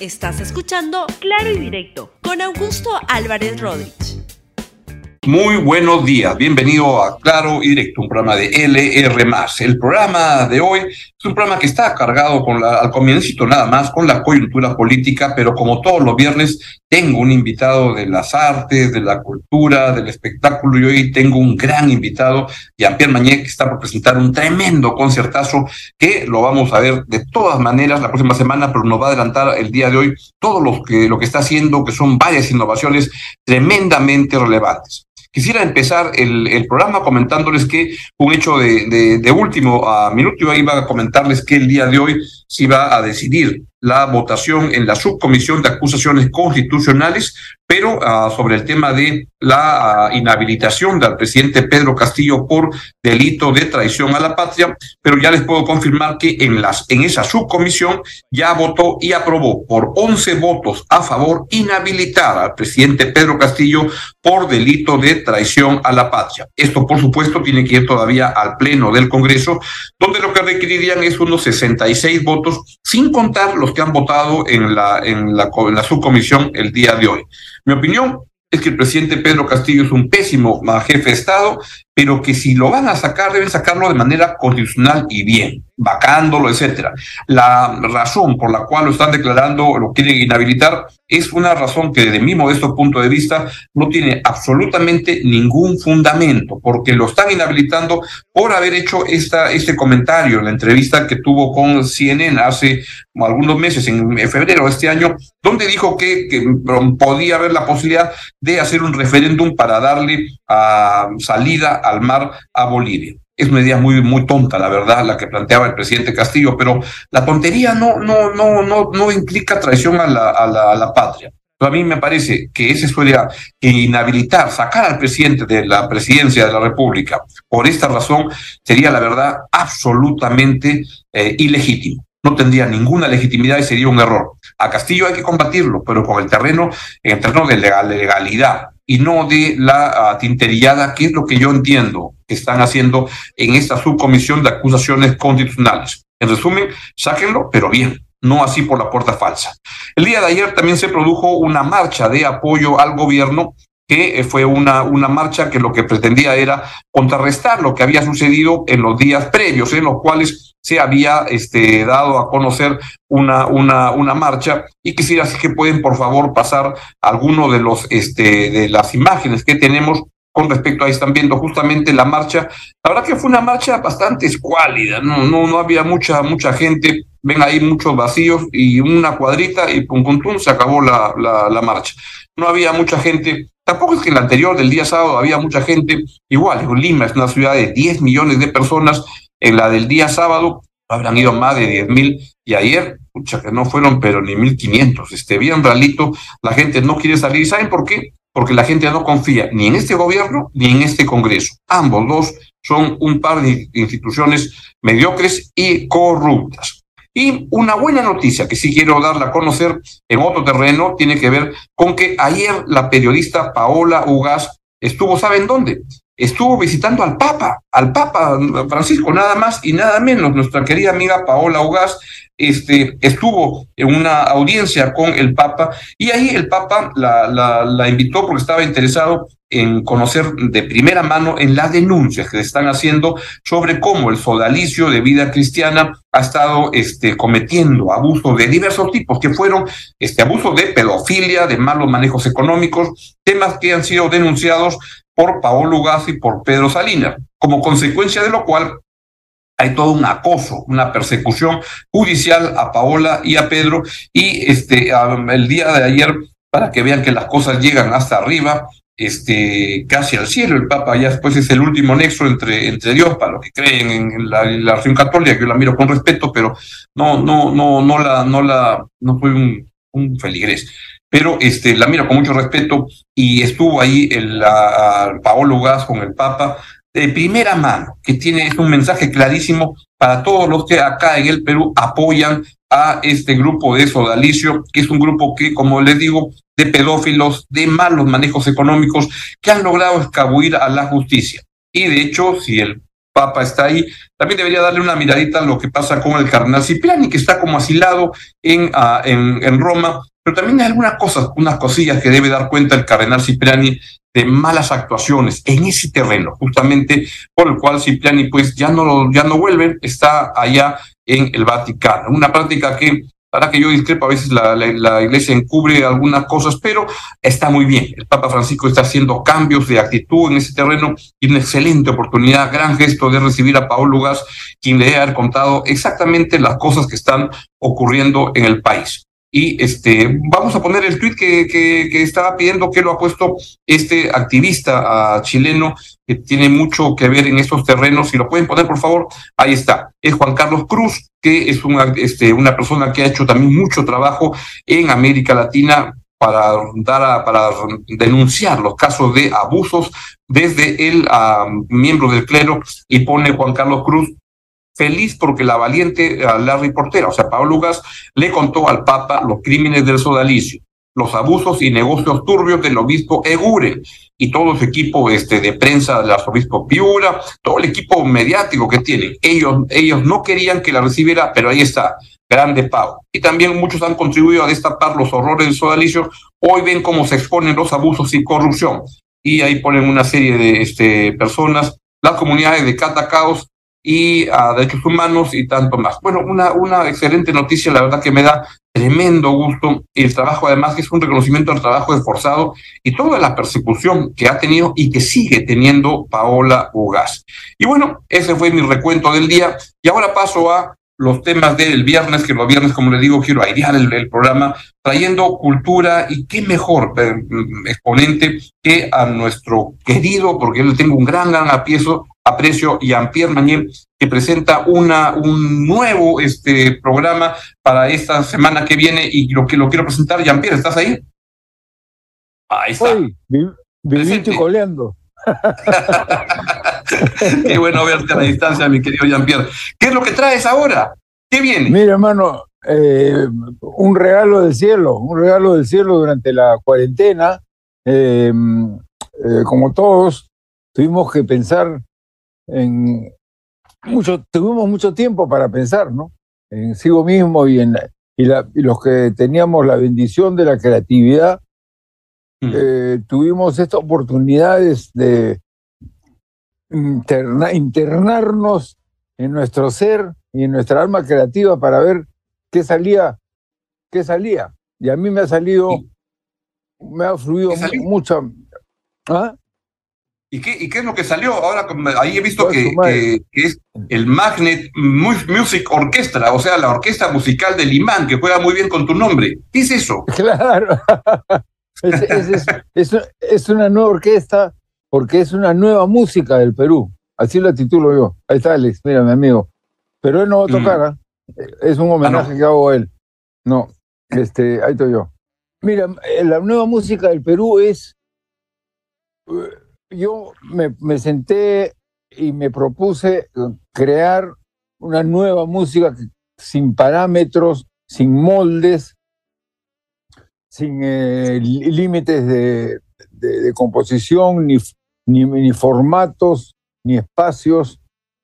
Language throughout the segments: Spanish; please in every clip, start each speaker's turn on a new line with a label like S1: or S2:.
S1: Estás escuchando Claro y Directo con Augusto Álvarez Rodríguez.
S2: Muy buenos días, bienvenido a Claro y Directo, un programa de LR. El programa de hoy es un programa que está cargado con al comienzo nada más con la coyuntura política, pero como todos los viernes tengo un invitado de las artes, de la cultura, del espectáculo y hoy tengo un gran invitado, Jean-Pierre Mañé, que está por presentar un tremendo concertazo que lo vamos a ver de todas maneras la próxima semana, pero nos va a adelantar el día de hoy todo lo que, lo que está haciendo, que son varias innovaciones tremendamente relevantes. Quisiera empezar el, programa comentándoles que un hecho de, de, de último a minuto, yo iba a comentarles que el día de hoy se iba a decidir la votación en la subcomisión de acusaciones constitucionales, pero uh, sobre el tema de la uh, inhabilitación del presidente Pedro Castillo por delito de traición a la patria, pero ya les puedo confirmar que en, las, en esa subcomisión ya votó y aprobó por 11 votos a favor inhabilitar al presidente Pedro Castillo por delito de traición a la patria. Esto, por supuesto, tiene que ir todavía al Pleno del Congreso, donde lo que requerirían es unos 66 votos, sin contar los que han votado en la, en la subcomisión el día de hoy. Mi opinión es que el presidente Pedro Castillo es un pésimo jefe de Estado, pero que si lo van a sacar, deben sacarlo de manera constitucional y bien, vacándolo, etcétera. La razón por la cual lo están declarando, lo quieren inhabilitar, es una razón que desde mi modesto punto de vista no tiene absolutamente ningún fundamento, porque lo están inhabilitando por haber hecho esta, este comentario en la entrevista que tuvo con CNN hace algunos meses, en febrero de este año, donde dijo que, que podía haber la posibilidad de hacer un referéndum para darle a salida al mar a Bolivia. Es una idea muy, muy tonta, la verdad, la que planteaba el presidente Castillo, pero la tontería no, no, no, no, no implica traición a la, a la, patria. A mí me parece que ese suele inhabilitar, sacar al presidente de la presidencia de la República por esta razón sería, la verdad, absolutamente eh, ilegítimo no tendría ninguna legitimidad y sería un error. A Castillo hay que combatirlo, pero con el terreno, en el terreno de legalidad y no de la uh, tinterillada, que es lo que yo entiendo que están haciendo en esta subcomisión de acusaciones constitucionales. En resumen, sáquenlo, pero bien, no así por la puerta falsa. El día de ayer también se produjo una marcha de apoyo al gobierno que fue una, una marcha que lo que pretendía era contrarrestar lo que había sucedido en los días previos, en los cuales se había este, dado a conocer una, una, una marcha. Y quisiera así que pueden por favor pasar alguno de los este, de las imágenes que tenemos con respecto a ahí están viendo justamente la marcha. La verdad que fue una marcha bastante escuálida, no, no, no había mucha, mucha gente, ven ahí muchos vacíos y una cuadrita y pum, pum, pum, se acabó la, la, la marcha. No había mucha gente, tampoco es que en la anterior del día sábado había mucha gente, igual, Lima es una ciudad de 10 millones de personas, en la del día sábado habrán ido más de 10 mil y ayer, pucha, que no fueron pero ni 1500, este, bien ralito, la gente no quiere salir, ¿saben por qué? porque la gente no confía ni en este gobierno ni en este Congreso. Ambos dos son un par de instituciones mediocres y corruptas. Y una buena noticia que sí quiero darla a conocer en otro terreno tiene que ver con que ayer la periodista Paola Ugas estuvo, ¿saben dónde? Estuvo visitando al Papa, al Papa Francisco, nada más y nada menos. Nuestra querida amiga Paola Ugas este, estuvo en una audiencia con el Papa y ahí el Papa la, invitó porque estaba interesado en conocer de primera mano en las denuncias que se están haciendo sobre cómo el sodalicio de vida cristiana ha estado este, cometiendo abusos de diversos tipos, que fueron este, abusos de pedofilia, de malos manejos económicos, temas que han sido denunciados por Paolo Gas y por Pedro Salinas, como consecuencia de lo cual hay todo un acoso, una persecución judicial a Paola y a Pedro, y este, el día de ayer, para que vean que las cosas llegan hasta arriba, este, casi al cielo, el Papa ya después es el último nexo entre, entre Dios, para los que creen en la, en católica, que yo la miro con respeto, pero no, no, no, no la, no la, no soy un, un feligrés pero este, la miro con mucho respeto y estuvo ahí el, Paolo Gas con el Papa de primera mano, que tiene es un mensaje clarísimo para todos los que acá en el Perú apoyan a este grupo de sodalicio, que es un grupo que, como les digo, de pedófilos, de malos manejos económicos, que han logrado escabullir a la justicia. Y de hecho, si el Papa está ahí, también debería darle una miradita a lo que pasa con el cardenal Cipriani, que está como asilado en, ah, en, en Roma, pero también hay algunas cosas, unas cosillas que debe dar cuenta el cardenal Cipriani de malas actuaciones en ese terreno, justamente por el cual Cipriani pues ya no, ya no vuelve, está allá en el Vaticano. Una práctica que para que yo discrepo, a veces la, la, iglesia encubre algunas cosas, pero está muy bien. El Papa Francisco está haciendo cambios de actitud en ese terreno y una excelente oportunidad, gran gesto de recibir a Paolo Lugas, quien le ha contado exactamente las cosas que están ocurriendo en el país. Y este, vamos a poner el tweet que, que, estaba pidiendo que lo ha puesto este activista chileno que tiene mucho que ver en estos terrenos. Si lo pueden poner, por favor, ahí está. Es Juan Carlos Cruz, que es una, este, una persona que ha hecho también mucho trabajo en América Latina para dar a, para denunciar los casos de abusos desde el uh, miembro del clero y pone Juan Carlos Cruz feliz porque la valiente Larry Portera, o sea, Pablo Lugas, le contó al Papa los crímenes del sodalicio, los abusos y negocios turbios del obispo Egure y todo su equipo este, de prensa del arzobispo Piura, todo el equipo mediático que tienen. Ellos, ellos no querían que la recibiera, pero ahí está, grande Pau. Y también muchos han contribuido a destapar los horrores del sodalicio. Hoy ven cómo se exponen los abusos y corrupción. Y ahí ponen una serie de este, personas, las comunidades de Catacaos y a derechos humanos y tanto más. Bueno, una, una excelente noticia, la verdad que me da tremendo gusto el trabajo, además que es un reconocimiento al trabajo esforzado y toda la persecución que ha tenido y que sigue teniendo Paola Ugas. Y bueno, ese fue mi recuento del día y ahora paso a los temas del viernes, que los viernes, como le digo, quiero airear el, el programa, trayendo cultura y qué mejor eh, exponente que a nuestro querido, porque yo le tengo un gran, gran apieso, aprecio, Jean-Pierre Mañé, que presenta una, un nuevo este, programa para esta semana que viene y lo que lo quiero presentar. Jean-Pierre, ¿estás ahí?
S3: Ahí está. Viviste coleando.
S2: Qué bueno verte a la distancia, mi querido Jean-Pierre. ¿Qué es lo que traes ahora? ¿Qué viene?
S3: Mira, hermano, eh, un regalo del cielo, un regalo del cielo durante la cuarentena. Eh, eh, como todos, tuvimos que pensar en mucho, tuvimos mucho tiempo para pensar, ¿no? En sí mismo y en y, la, y los que teníamos la bendición de la creatividad, mm. eh, tuvimos estas oportunidades de interna, internarnos en nuestro ser y en nuestra alma creativa para ver qué salía, qué salía. Y a mí me ha salido, me ha fluido mucha.
S2: ¿Ah? ¿Y qué, ¿Y qué es lo que salió? Ahora ahí he visto que, que, que, es el Magnet Music Orchestra, o sea, la orquesta musical del imán, que juega muy bien con tu nombre. ¿Qué es eso?
S3: Claro. es, es, es, es, una nueva orquesta porque es una nueva música del Perú. Así la titulo yo. Ahí está Alex, mira, mi amigo. Pero él no va a tocar, mm. ¿eh? es un homenaje ah, no. que hago a él. No, este, ahí estoy yo. Mira, eh, la nueva música del Perú es yo me, me, senté y me propuse crear una nueva música sin parámetros, sin moldes, sin eh, límites de, de, de, composición, ni, ni, ni, formatos, ni espacios,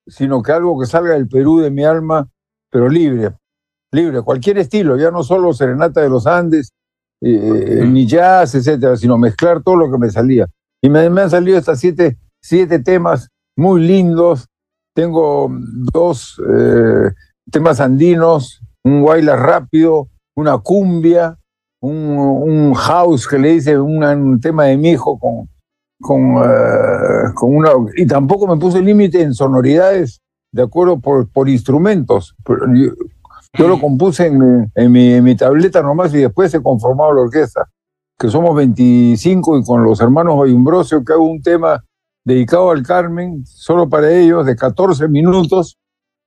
S3: sino que algo que salga del Perú de mi alma, pero libre, libre, cualquier estilo, ya no solo Serenata de los Andes, eh, ni jazz, etcétera, sino mezclar todo lo que me salía. Y me, han salido estas siete, siete temas muy lindos. Tengo dos eh, temas andinos, un guayla rápido, una cumbia, un, un, house que le dice un, tema de mi hijo con, con, uh, con una... Y tampoco me puse límite en sonoridades, de acuerdo por, por instrumentos. Yo, lo compuse en, en mi tableta nomás y después se conformaba la orquesta que somos 25 y con los hermanos Bayumbrosio que hago un tema dedicado al Carmen, solo para ellos, de 14 minutos.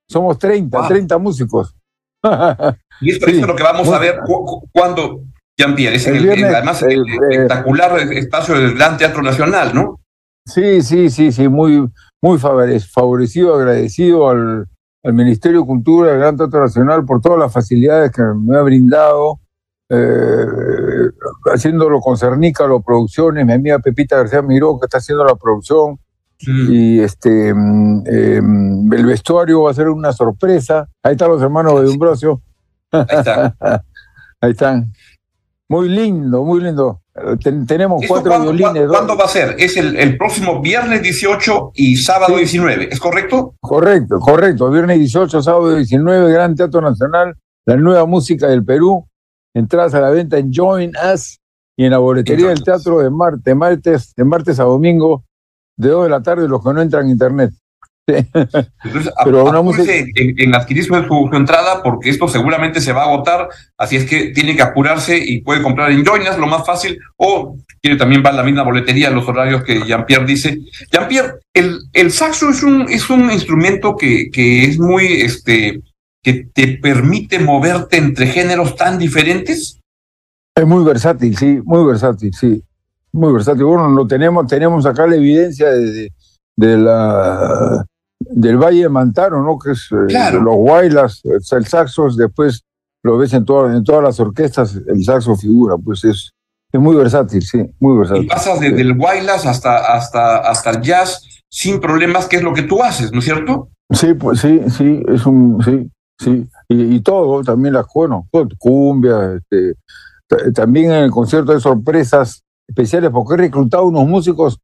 S3: Somos 30, wow. 30 músicos.
S2: y es sí. lo que vamos a ver cu cuando, Jean-Pierre, es el, el viernes, además el, el, espectacular espacio del Gran Teatro Nacional, ¿no?
S3: Sí, sí, sí, sí, muy, muy favorecido, agradecido al, al Ministerio de Cultura del Gran Teatro Nacional por todas las facilidades que me ha brindado eh, haciéndolo con Cernícalo Producciones, mi amiga Pepita García Miró, que está haciendo la producción, Mm. Y este mm, em, el vestuario va a ser una sorpresa. Ahí están los hermanos de Umbrosio. Ahí están. Ahí están. Muy lindo, muy lindo. tenemos cuatro violines.
S2: ¿Cuándo va a ser? Es el, próximo viernes 18 y sábado 19, ¿es correcto?
S3: Correcto, correcto. Viernes 18, sábado 19, Gran Teatro Nacional, la nueva música del Perú. Entradas a la venta en Join Us y en la boletería del teatro de martes, martes, de martes a domingo, de 2 de la tarde, los que no entran a internet.
S2: Entonces, Pero una música... en, adquirir su, entrada porque esto seguramente se va a agotar, así es que tiene que apurarse y puede comprar en Joinas, lo más fácil, o quiere también va a la misma boletería, los horarios que Jean-Pierre dice. Jean-Pierre, el, el saxo es un, es un instrumento que, que es muy, este, que te permite moverte entre géneros tan diferentes.
S3: Es muy versátil, sí, muy versátil, sí. Muy versátil. Bueno, lo tenemos, tenemos acá la evidencia de, de la del Valle de Mantaro, ¿no? Que es eh, los guaylas, el saxo, después lo ves en, todas en todas las orquestas, el saxo figura, pues es, es muy versátil, sí, muy versátil. Y
S2: pasas desde el guaylas hasta, hasta, hasta el jazz sin problemas, que es lo que tú haces, ¿no es cierto?
S3: Sí, pues sí, sí, es un, sí, sí, y, todo, también las, bueno, cumbia, este, también en el concierto de sorpresas especiales, porque he reclutado unos músicos,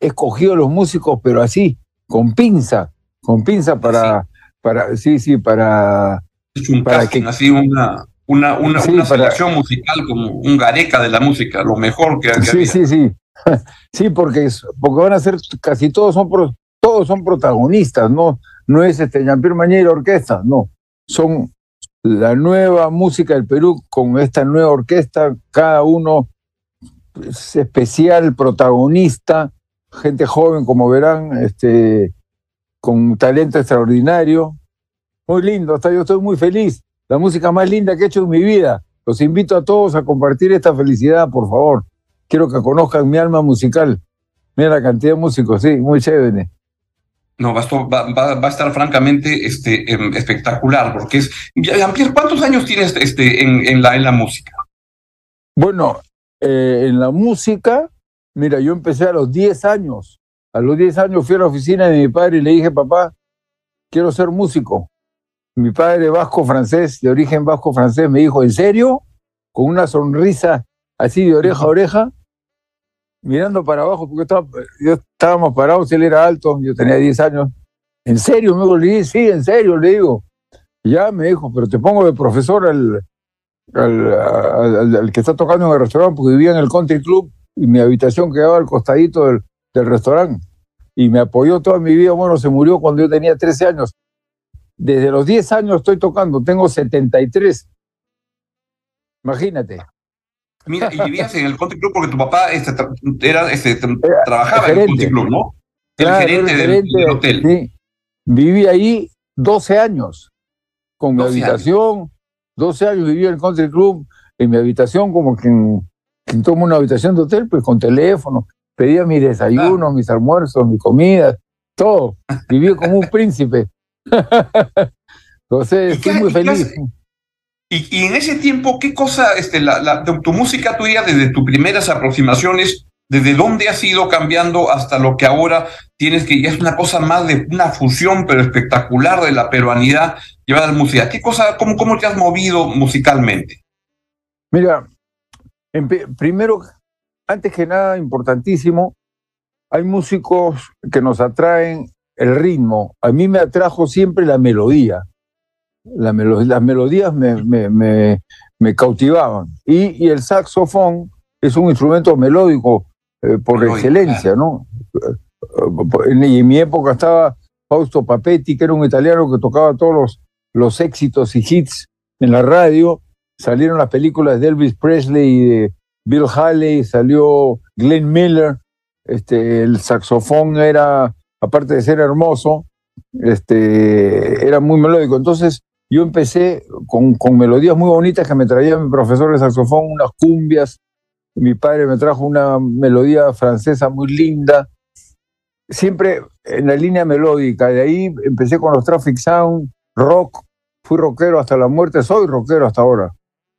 S3: he escogido los músicos, pero así, con pinza, con pinza para, sí. para, sí, sí, para...
S2: Un para que, así una, una, una, selección musical como un gareca de la música, lo mejor que, que
S3: Sí, sí, sí. Sí, porque, porque van a ser, casi todos son, todos son protagonistas, ¿no? No es este Jean-Pierre Mañera Orquesta, no. Son la nueva música del Perú con esta nueva orquesta, cada uno es especial, protagonista, gente joven, como verán, este, con talento extraordinario. Muy lindo, hasta yo estoy muy feliz. La música más linda que he hecho en mi vida. Los invito a todos a compartir esta felicidad, por favor. Quiero que conozcan mi alma musical. Mira la cantidad de músicos, sí, muy chévere.
S2: No, va, va, a estar francamente este, em, espectacular, porque es... Jean-Pierre, ¿cuántos años tienes este, en, en, la, en la música?
S3: Bueno, eh, en la música Mira, yo empecé a los 10 años. A los 10 años fui a la oficina de mi padre y le dije, papá, quiero ser músico. Mi padre vasco francés, de origen vasco francés, me dijo, ¿en serio? Con una sonrisa así de oreja a oreja, mirando para abajo, porque estaba, yo estábamos parados, él era alto, yo tenía 10 años. ¿En serio? Me le dije, sí, en serio, le digo. ya me dijo, pero te pongo de profesor al, al, al, que está tocando en el restaurante, porque vivía en el country club y mi habitación quedaba al costadito del, del restaurante. Y me apoyó toda mi vida. Bueno, se murió cuando yo tenía 13 años. Desde los 10 años estoy tocando, tengo 73. Imagínate.
S2: Mira, y vivías en el country club porque tu papá este, era, este, trabajaba en el country club, ¿no?
S3: El gerente, del, hotel. Sí. Viví ahí 12 años con mi habitación. 12 años viví en el country club, en mi habitación como que en, tomo una habitación de hotel, pues con teléfono, pedía mis desayunos, mis almuerzos, mi comida, todo. Viví como un príncipe. Entonces, estoy muy feliz.
S2: Y, en ese tiempo, ¿qué cosa, este, la, tu música tuya, desde tus primeras aproximaciones, desde dónde has ido cambiando hasta lo que ahora tienes que ya es una cosa más de una fusión, pero espectacular de la peruanidad llevada a la música? ¿Qué cosa, cómo, cómo te has movido musicalmente?
S3: Mira, primero, antes que nada, importantísimo, hay músicos que nos atraen el ritmo. A mí me atrajo siempre la melodía. Las melodías me, me, me, cautivaban. Y, el saxofón es un instrumento melódico eh, por excelencia, ¿no? Y en mi época estaba Fausto Papetti, que era un italiano que tocaba todos los, los éxitos y hits en la radio salieron las películas de Elvis Presley y de Bill Haley, salió Glenn Miller, este, el saxofón era, aparte de ser hermoso, este, era muy melódico. Entonces yo empecé con, con melodías muy bonitas que me traía mi profesor de saxofón, unas cumbias, mi padre me trajo una melodía francesa muy linda, siempre en la línea melódica. De ahí empecé con los Traffic Sound, rock, fui rockero hasta la muerte, soy rockero hasta ahora.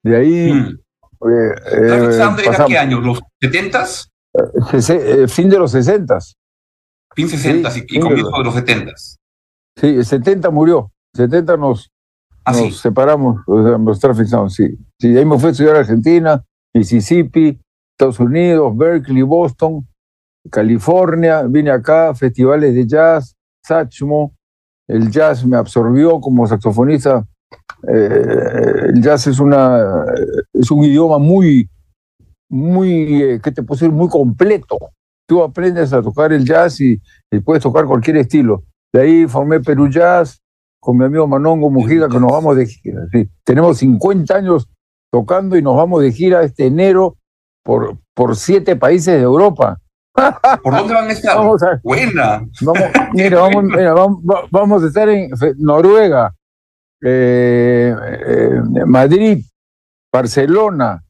S3: De ahí. Hmm.
S2: Eh, eh, qué años? ¿Los 70s?
S3: Eh, fin de los 60
S2: Fin 60 y, comienzo de los 70.
S3: Sí, el 70 murió. 70 nos,
S2: ¿Ah,
S3: nos separamos, nos traficamos, sí. Sí, ahí me fui a estudiar a Argentina, Mississippi, Estados Unidos, Berkeley, Boston, California, vine acá, festivales de jazz, Satchmo, el jazz me absorbió como saxofonista. Eh, el jazz es una es un idioma muy muy eh, que te puedo decir muy completo. Tú aprendes a tocar el jazz y, puedes tocar cualquier estilo. De ahí formé Perú Jazz con mi amigo Manongo Mujica que nos vamos de gira. Sí. Tenemos 50 años tocando y nos vamos de gira este enero por, por siete países de Europa.
S2: ¿Por dónde van a estar?
S3: Vamos a,
S2: Buena.
S3: Vamos, mira, vamos, mira, vamos, vamos, a estar en Noruega, eh, eh, Madrid, Barcelona,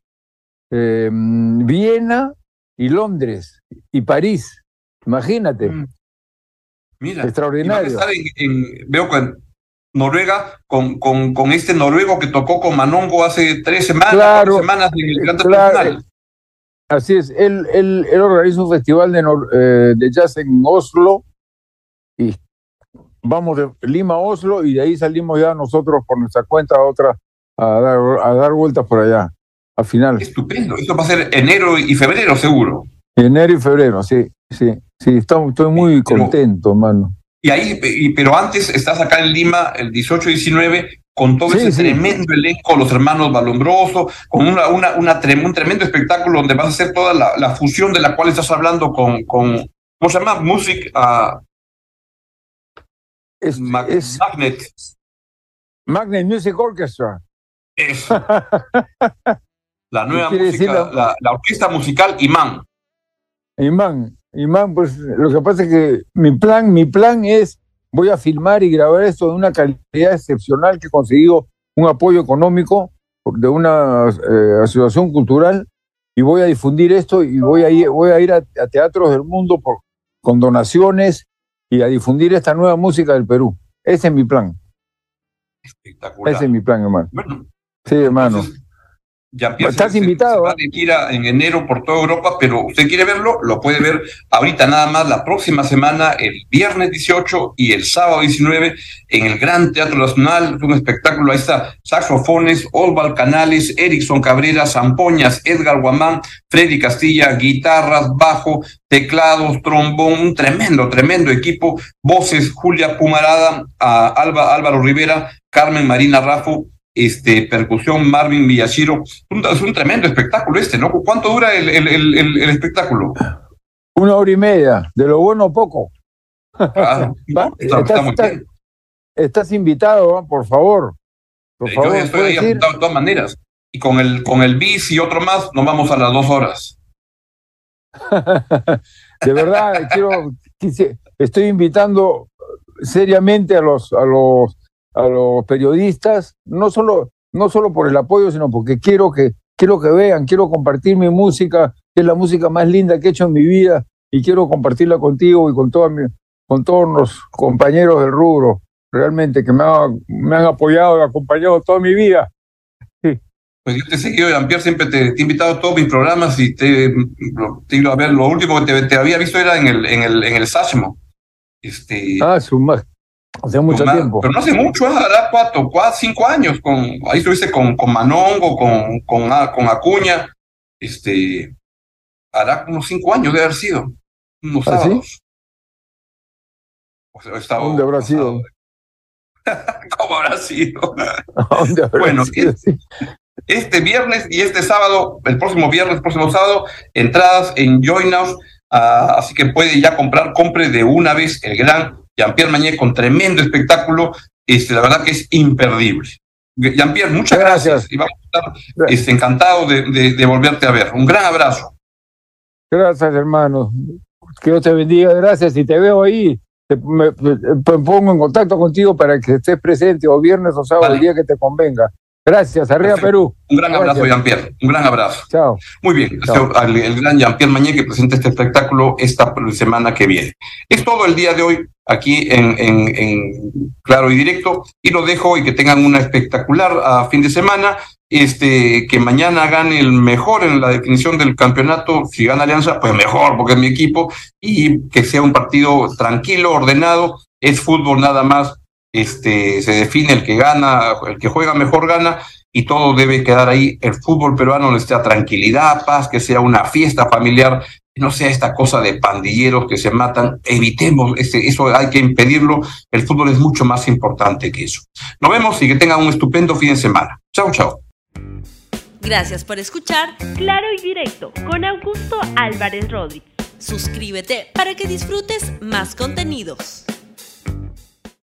S3: eh, Viena y Londres y París. Imagínate.
S2: Mm. Mira,
S3: extraordinario.
S2: Y van a estar en, en, veo que Noruega con, con, con, este noruego que tocó con Manongo hace tres semanas,
S3: claro,
S2: semanas en el Gran
S3: claro, Así es, él, él, él organiza un festival de, eh, de jazz en Oslo y vamos de Lima a Oslo y de ahí salimos ya nosotros por nuestra cuenta a otra a dar, a dar vueltas por allá, al final.
S2: Estupendo, esto va a ser enero y febrero seguro.
S3: Enero y febrero, sí, sí, sí, estoy, estoy muy pero, contento, mano.
S2: Y ahí, y, pero antes estás acá en Lima el 18 y 19 con todo sí, ese sí. tremendo elenco, los hermanos Balombroso, con una, una, una trem un tremendo espectáculo donde vas a hacer toda la, la, fusión de la cual estás hablando con, con ¿cómo se llama? Music uh,
S3: es,
S2: Mag
S3: es,
S2: Magnet.
S3: Magnet Music Orchestra.
S2: Eso. la nueva música. La, la, orquesta musical Imán.
S3: Imán, Imán, pues lo que pasa es que mi plan, mi plan es voy a filmar y grabar esto de una calidad excepcional que he conseguido un apoyo económico de una eh, asociación cultural y voy a difundir esto y voy a ir, voy a, ir a, a teatros del mundo por, con donaciones y a difundir esta nueva música del Perú. Ese es mi plan.
S2: Espectacular.
S3: Ese es mi plan, hermano.
S2: Bueno,
S3: sí, hermano.
S2: Entonces,
S3: Estás
S2: se,
S3: invitado.
S2: Se va de gira en enero por toda Europa, pero usted quiere verlo, lo puede ver ahorita nada más la próxima semana, el viernes 18 y el sábado 19 en el Gran Teatro Nacional. Es un espectáculo, ahí está, saxofones, Osval Canales, Erickson Cabrera, Zampoñas, Edgar Guamán, Freddy Castilla, guitarras, bajo, teclados, trombón, un tremendo, tremendo equipo, voces, Julia Pumarada, a Alba, Álvaro Rivera, Carmen Marina Rafo, este, percusión Marvin Villachiro. Un, es un tremendo espectáculo este, ¿no? ¿Cuánto dura el, el, el, el, espectáculo?
S3: Una hora y media, de lo bueno poco.
S2: No, está,
S3: estás,
S2: está muy
S3: estás,
S2: bien.
S3: estás invitado, ¿eh? por favor. Por
S2: Yo
S3: favor,
S2: ya estoy ahí de todas maneras. Y con el, con el bis y otro más, nos vamos a las dos horas.
S3: de verdad, quiero, quise, estoy invitando seriamente a los, a los, a los periodistas, no solo, no solo por el apoyo, sino porque quiero que, quiero que vean, quiero compartir mi música, que es la música más linda que he hecho en mi vida, y quiero compartirla contigo y con, toda mi, con todos los compañeros del rubro, realmente, que me, ha, me han apoyado y acompañado toda mi vida. Sí.
S2: Pues yo te he seguido, Jean-Pierre, siempre te, te, he invitado a todos mis programas y te, te ido a ver. Lo último que te, te, había visto era en el, en el, en el Sashmo. Este,
S3: ah, su. Hace mucho
S2: más,
S3: tiempo.
S2: Pero no hace mucho, hará cuatro, cuatro, cinco años. Con, ahí estuviste con, con Manongo, con, con, con Acuña. Este, hará unos cinco años de haber sido. Unos
S3: ¿Ah,
S2: sábados.
S3: ¿sí?
S2: O sea, estaba
S3: ¿Dónde habrá sido?
S2: ¿Cómo habrá sido?
S3: ¿Dónde habrá
S2: bueno,
S3: sido?
S2: este, este viernes y este sábado, el próximo viernes, el próximo sábado, entradas en Join uh, así que puede ya comprar, compre de una vez el gran Jean-Pierre Mañé con tremendo espectáculo, este, la verdad que es imperdible. Jean-Pierre, muchas gracias. gracias. y vamos a estar este, encantados de, de, de volverte a ver. Un gran abrazo.
S3: Gracias, hermano. Que Dios te bendiga, gracias. Y te veo ahí, te, me, me, pongo en contacto contigo para que estés presente o viernes o sábado, vale. el día que te convenga. Gracias, arriba Perú.
S2: Un gran abrazo, Jean-Pierre. Un gran abrazo.
S3: Chao.
S2: Muy bien, el, gran Jean-Pierre Mañé que presenta este espectáculo esta semana que viene. Es todo el día de hoy aquí en, en, Claro y Directo y lo dejo y que tengan una espectacular a ah, fin de semana. Este, que mañana gane el mejor en la definición del campeonato. Si gana Alianza, pues mejor, porque es mi equipo. Y que sea un partido tranquilo, ordenado. Es fútbol nada más. Este, se define el que gana, el que juega mejor gana y todo debe quedar ahí. El fútbol peruano necesita tranquilidad, paz, que sea una fiesta familiar, no sea esta cosa de pandilleros que se matan. Evitemos ese, eso, hay que impedirlo. El fútbol es mucho más importante que eso. Nos vemos y que tengan un estupendo fin de semana. Chao, chao.
S1: Gracias por escuchar Claro y Directo con Augusto Álvarez Rodríguez. Suscríbete para que disfrutes más contenidos.